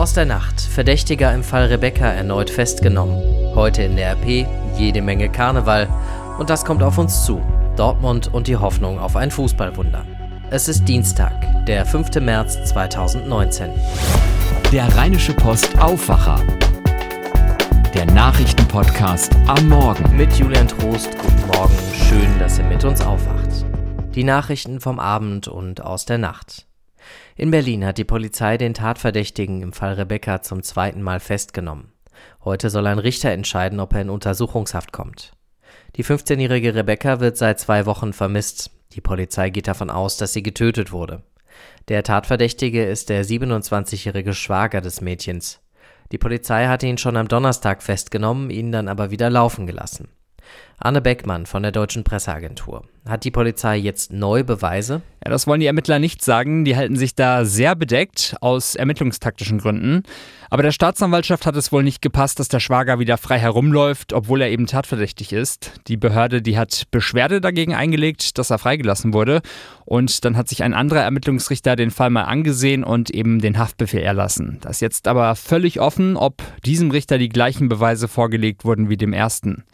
Aus der Nacht. Verdächtiger im Fall Rebecca erneut festgenommen. Heute in der RP jede Menge Karneval. Und das kommt auf uns zu. Dortmund und die Hoffnung auf ein Fußballwunder. Es ist Dienstag, der 5. März 2019. Der Rheinische Post Aufwacher. Der Nachrichtenpodcast am Morgen. Mit Julian Trost, guten Morgen. Schön, dass ihr mit uns aufwacht. Die Nachrichten vom Abend und aus der Nacht. In Berlin hat die Polizei den Tatverdächtigen im Fall Rebecca zum zweiten Mal festgenommen. Heute soll ein Richter entscheiden, ob er in Untersuchungshaft kommt. Die 15-jährige Rebecca wird seit zwei Wochen vermisst. Die Polizei geht davon aus, dass sie getötet wurde. Der Tatverdächtige ist der 27-jährige Schwager des Mädchens. Die Polizei hatte ihn schon am Donnerstag festgenommen, ihn dann aber wieder laufen gelassen. Arne Beckmann von der Deutschen Presseagentur. Hat die Polizei jetzt neue Beweise? Ja, das wollen die Ermittler nicht sagen. Die halten sich da sehr bedeckt aus ermittlungstaktischen Gründen. Aber der Staatsanwaltschaft hat es wohl nicht gepasst, dass der Schwager wieder frei herumläuft, obwohl er eben tatverdächtig ist. Die Behörde, die hat Beschwerde dagegen eingelegt, dass er freigelassen wurde. Und dann hat sich ein anderer Ermittlungsrichter den Fall mal angesehen und eben den Haftbefehl erlassen. Das ist jetzt aber völlig offen, ob diesem Richter die gleichen Beweise vorgelegt wurden wie dem ersten.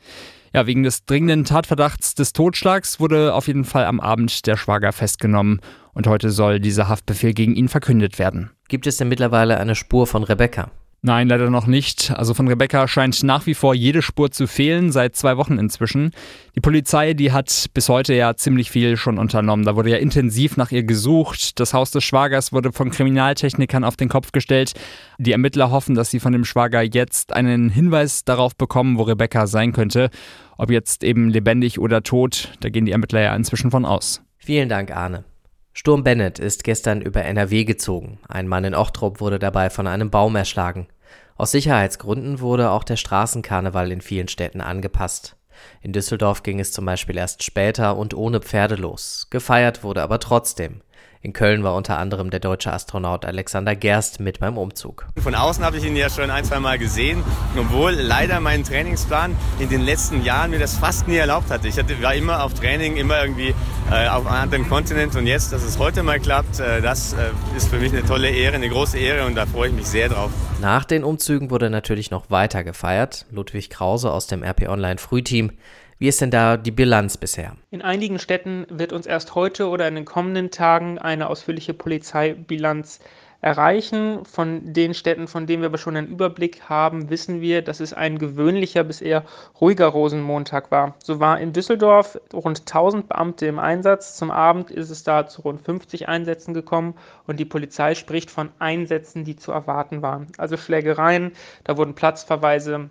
Ja, wegen des dringenden Tatverdachts des Totschlags wurde auf jeden Fall am Abend der Schwager festgenommen und heute soll dieser Haftbefehl gegen ihn verkündet werden. Gibt es denn mittlerweile eine Spur von Rebecca? Nein, leider noch nicht. Also von Rebecca scheint nach wie vor jede Spur zu fehlen, seit zwei Wochen inzwischen. Die Polizei, die hat bis heute ja ziemlich viel schon unternommen. Da wurde ja intensiv nach ihr gesucht. Das Haus des Schwagers wurde von Kriminaltechnikern auf den Kopf gestellt. Die Ermittler hoffen, dass sie von dem Schwager jetzt einen Hinweis darauf bekommen, wo Rebecca sein könnte. Ob jetzt eben lebendig oder tot, da gehen die Ermittler ja inzwischen von aus. Vielen Dank, Arne. Sturm Bennett ist gestern über NRW gezogen. Ein Mann in Ochtrup wurde dabei von einem Baum erschlagen. Aus Sicherheitsgründen wurde auch der Straßenkarneval in vielen Städten angepasst. In Düsseldorf ging es zum Beispiel erst später und ohne Pferde los. Gefeiert wurde aber trotzdem. In Köln war unter anderem der deutsche Astronaut Alexander Gerst mit beim Umzug. Von außen habe ich ihn ja schon ein, zwei Mal gesehen, obwohl leider mein Trainingsplan in den letzten Jahren mir das fast nie erlaubt hatte. Ich hatte, war immer auf Training, immer irgendwie äh, auf einem anderen Kontinent und jetzt, dass es heute mal klappt, äh, das äh, ist für mich eine tolle Ehre, eine große Ehre und da freue ich mich sehr drauf. Nach den Umzügen wurde natürlich noch weiter gefeiert. Ludwig Krause aus dem RP Online Frühteam wie ist denn da die Bilanz bisher? In einigen Städten wird uns erst heute oder in den kommenden Tagen eine ausführliche Polizeibilanz erreichen. Von den Städten, von denen wir aber schon einen Überblick haben, wissen wir, dass es ein gewöhnlicher bis eher ruhiger Rosenmontag war. So war in Düsseldorf rund 1000 Beamte im Einsatz. Zum Abend ist es da zu rund 50 Einsätzen gekommen und die Polizei spricht von Einsätzen, die zu erwarten waren. Also Schlägereien, da wurden Platzverweise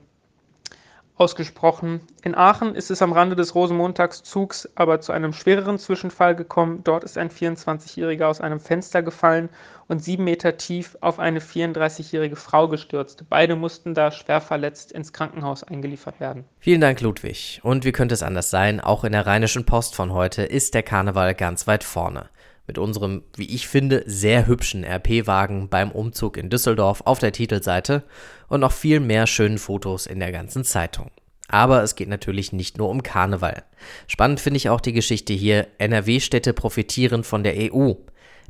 ausgesprochen. In Aachen ist es am Rande des Rosenmontagszugs aber zu einem schwereren Zwischenfall gekommen. Dort ist ein 24-Jähriger aus einem Fenster gefallen und sieben Meter tief auf eine 34-jährige Frau gestürzt. Beide mussten da schwer verletzt ins Krankenhaus eingeliefert werden. Vielen Dank, Ludwig. Und wie könnte es anders sein? Auch in der Rheinischen Post von heute ist der Karneval ganz weit vorne mit unserem, wie ich finde, sehr hübschen RP-Wagen beim Umzug in Düsseldorf auf der Titelseite und noch viel mehr schönen Fotos in der ganzen Zeitung. Aber es geht natürlich nicht nur um Karneval. Spannend finde ich auch die Geschichte hier, NRW-Städte profitieren von der EU.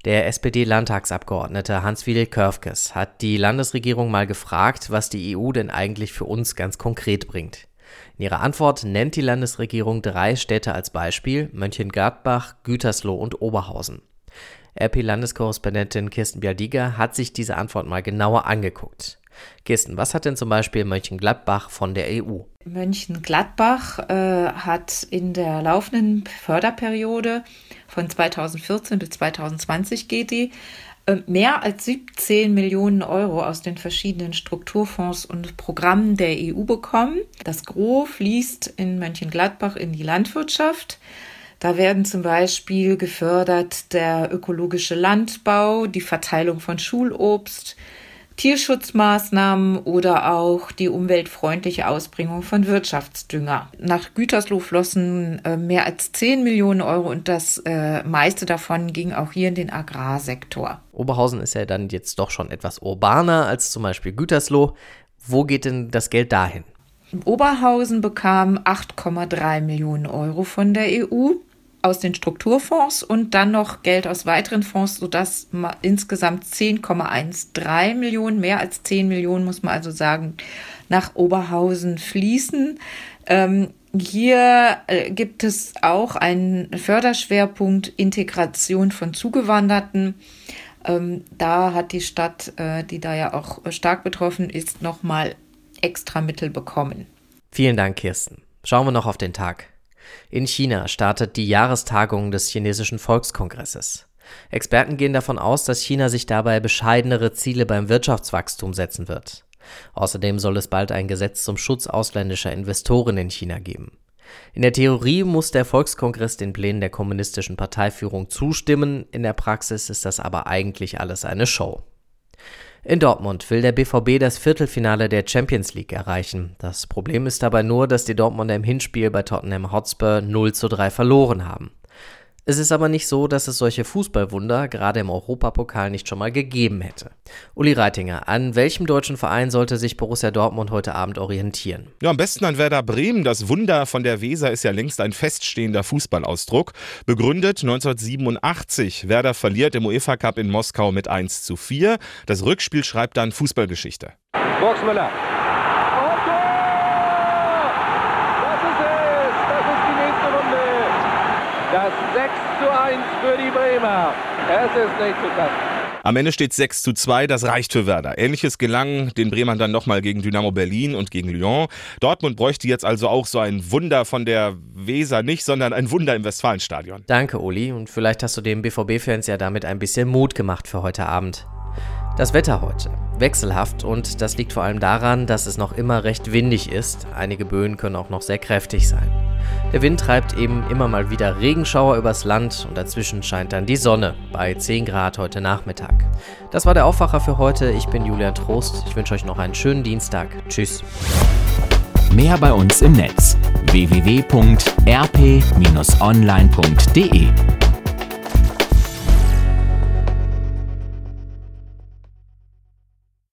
Der SPD-Landtagsabgeordnete Hans-Wiedel Körfkes hat die Landesregierung mal gefragt, was die EU denn eigentlich für uns ganz konkret bringt. In ihrer Antwort nennt die Landesregierung drei Städte als Beispiel: Mönchengladbach, Gütersloh und Oberhausen. RP-Landeskorrespondentin Kirsten Bialdiger hat sich diese Antwort mal genauer angeguckt. Kirsten, was hat denn zum Beispiel Mönchengladbach von der EU? Mönchengladbach äh, hat in der laufenden Förderperiode von 2014 bis 2020 geht die mehr als 17 Millionen Euro aus den verschiedenen Strukturfonds und Programmen der EU bekommen. Das Gros fließt in Mönchengladbach in die Landwirtschaft. Da werden zum Beispiel gefördert der ökologische Landbau, die Verteilung von Schulobst, Tierschutzmaßnahmen oder auch die umweltfreundliche Ausbringung von Wirtschaftsdünger. Nach Gütersloh flossen äh, mehr als 10 Millionen Euro und das äh, meiste davon ging auch hier in den Agrarsektor. Oberhausen ist ja dann jetzt doch schon etwas urbaner als zum Beispiel Gütersloh. Wo geht denn das Geld dahin? Oberhausen bekam 8,3 Millionen Euro von der EU aus den Strukturfonds und dann noch Geld aus weiteren Fonds, sodass insgesamt 10,13 Millionen, mehr als 10 Millionen muss man also sagen, nach Oberhausen fließen. Ähm, hier äh, gibt es auch einen Förderschwerpunkt Integration von Zugewanderten. Ähm, da hat die Stadt, äh, die da ja auch stark betroffen ist, nochmal extra Mittel bekommen. Vielen Dank, Kirsten. Schauen wir noch auf den Tag. In China startet die Jahrestagung des chinesischen Volkskongresses. Experten gehen davon aus, dass China sich dabei bescheidenere Ziele beim Wirtschaftswachstum setzen wird. Außerdem soll es bald ein Gesetz zum Schutz ausländischer Investoren in China geben. In der Theorie muss der Volkskongress den Plänen der kommunistischen Parteiführung zustimmen, in der Praxis ist das aber eigentlich alles eine Show. In Dortmund will der BVB das Viertelfinale der Champions League erreichen. Das Problem ist dabei nur, dass die Dortmunder im Hinspiel bei Tottenham Hotspur 0 zu 3 verloren haben. Es ist aber nicht so, dass es solche Fußballwunder gerade im Europapokal nicht schon mal gegeben hätte. Uli Reitinger, an welchem deutschen Verein sollte sich Borussia Dortmund heute Abend orientieren? Ja, am besten an Werder Bremen. Das Wunder von der Weser ist ja längst ein feststehender Fußballausdruck. Begründet 1987. Werder verliert im UEFA Cup in Moskau mit 1 zu 4. Das Rückspiel schreibt dann Fußballgeschichte. Boxmüller Das 6 zu 1 für die Bremer. Es ist nicht zu fassen. Am Ende steht 6 zu 2, das reicht für Werder. Ähnliches gelang den Bremern dann nochmal gegen Dynamo Berlin und gegen Lyon. Dortmund bräuchte jetzt also auch so ein Wunder von der Weser nicht, sondern ein Wunder im Westfalenstadion. Danke, Uli. Und vielleicht hast du den BVB-Fans ja damit ein bisschen Mut gemacht für heute Abend. Das Wetter heute. Wechselhaft und das liegt vor allem daran, dass es noch immer recht windig ist. Einige Böen können auch noch sehr kräftig sein. Der Wind treibt eben immer mal wieder Regenschauer übers Land und dazwischen scheint dann die Sonne bei 10 Grad heute Nachmittag. Das war der Aufwacher für heute. Ich bin Julian Trost. Ich wünsche euch noch einen schönen Dienstag. Tschüss. Mehr bei uns im Netz www.rp-online.de